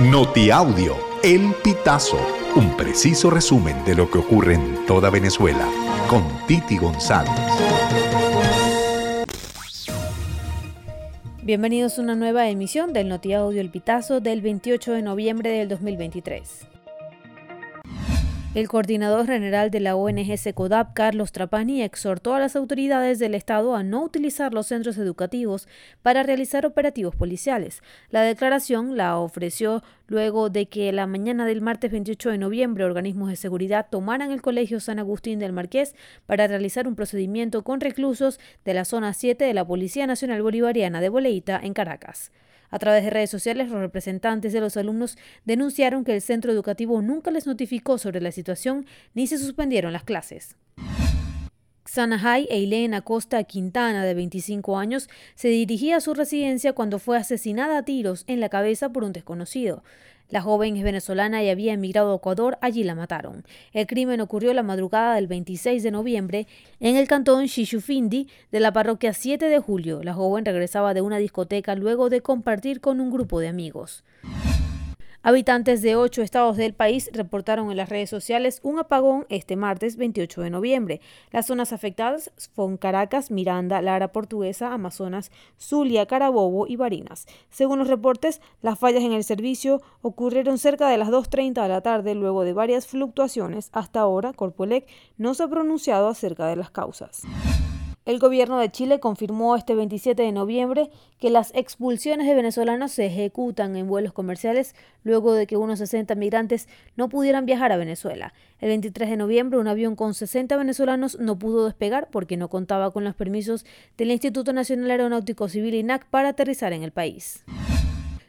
Notiaudio, El Pitazo, un preciso resumen de lo que ocurre en toda Venezuela, con Titi González. Bienvenidos a una nueva emisión del Notiaudio El Pitazo del 28 de noviembre del 2023. El coordinador general de la ONG SECODAP, Carlos Trapani, exhortó a las autoridades del Estado a no utilizar los centros educativos para realizar operativos policiales. La declaración la ofreció luego de que la mañana del martes 28 de noviembre organismos de seguridad tomaran el Colegio San Agustín del Marqués para realizar un procedimiento con reclusos de la zona 7 de la Policía Nacional Bolivariana de Boleita en Caracas. A través de redes sociales, los representantes de los alumnos denunciaron que el centro educativo nunca les notificó sobre la situación ni se suspendieron las clases. Sanajay Eileen Acosta Quintana, de 25 años, se dirigía a su residencia cuando fue asesinada a tiros en la cabeza por un desconocido. La joven es venezolana y había emigrado a Ecuador, allí la mataron. El crimen ocurrió la madrugada del 26 de noviembre en el cantón Shishufindi de la parroquia 7 de julio. La joven regresaba de una discoteca luego de compartir con un grupo de amigos. Habitantes de ocho estados del país reportaron en las redes sociales un apagón este martes 28 de noviembre. Las zonas afectadas son Caracas, Miranda, Lara Portuguesa, Amazonas, Zulia, Carabobo y Barinas. Según los reportes, las fallas en el servicio ocurrieron cerca de las 2.30 de la tarde luego de varias fluctuaciones. Hasta ahora, Corpolec no se ha pronunciado acerca de las causas. El gobierno de Chile confirmó este 27 de noviembre que las expulsiones de venezolanos se ejecutan en vuelos comerciales luego de que unos 60 migrantes no pudieran viajar a Venezuela. El 23 de noviembre un avión con 60 venezolanos no pudo despegar porque no contaba con los permisos del Instituto Nacional Aeronáutico Civil INAC para aterrizar en el país.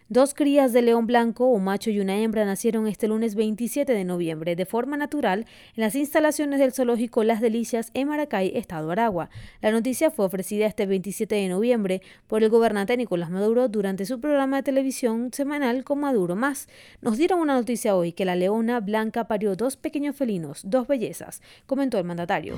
Dos crías de león blanco, un macho y una hembra, nacieron este lunes 27 de noviembre de forma natural en las instalaciones del zoológico Las Delicias en Maracay, Estado Aragua. La noticia fue ofrecida este 27 de noviembre por el gobernante Nicolás Maduro durante su programa de televisión semanal con Maduro Más. Nos dieron una noticia hoy que la leona blanca parió dos pequeños felinos, dos bellezas, comentó el mandatario.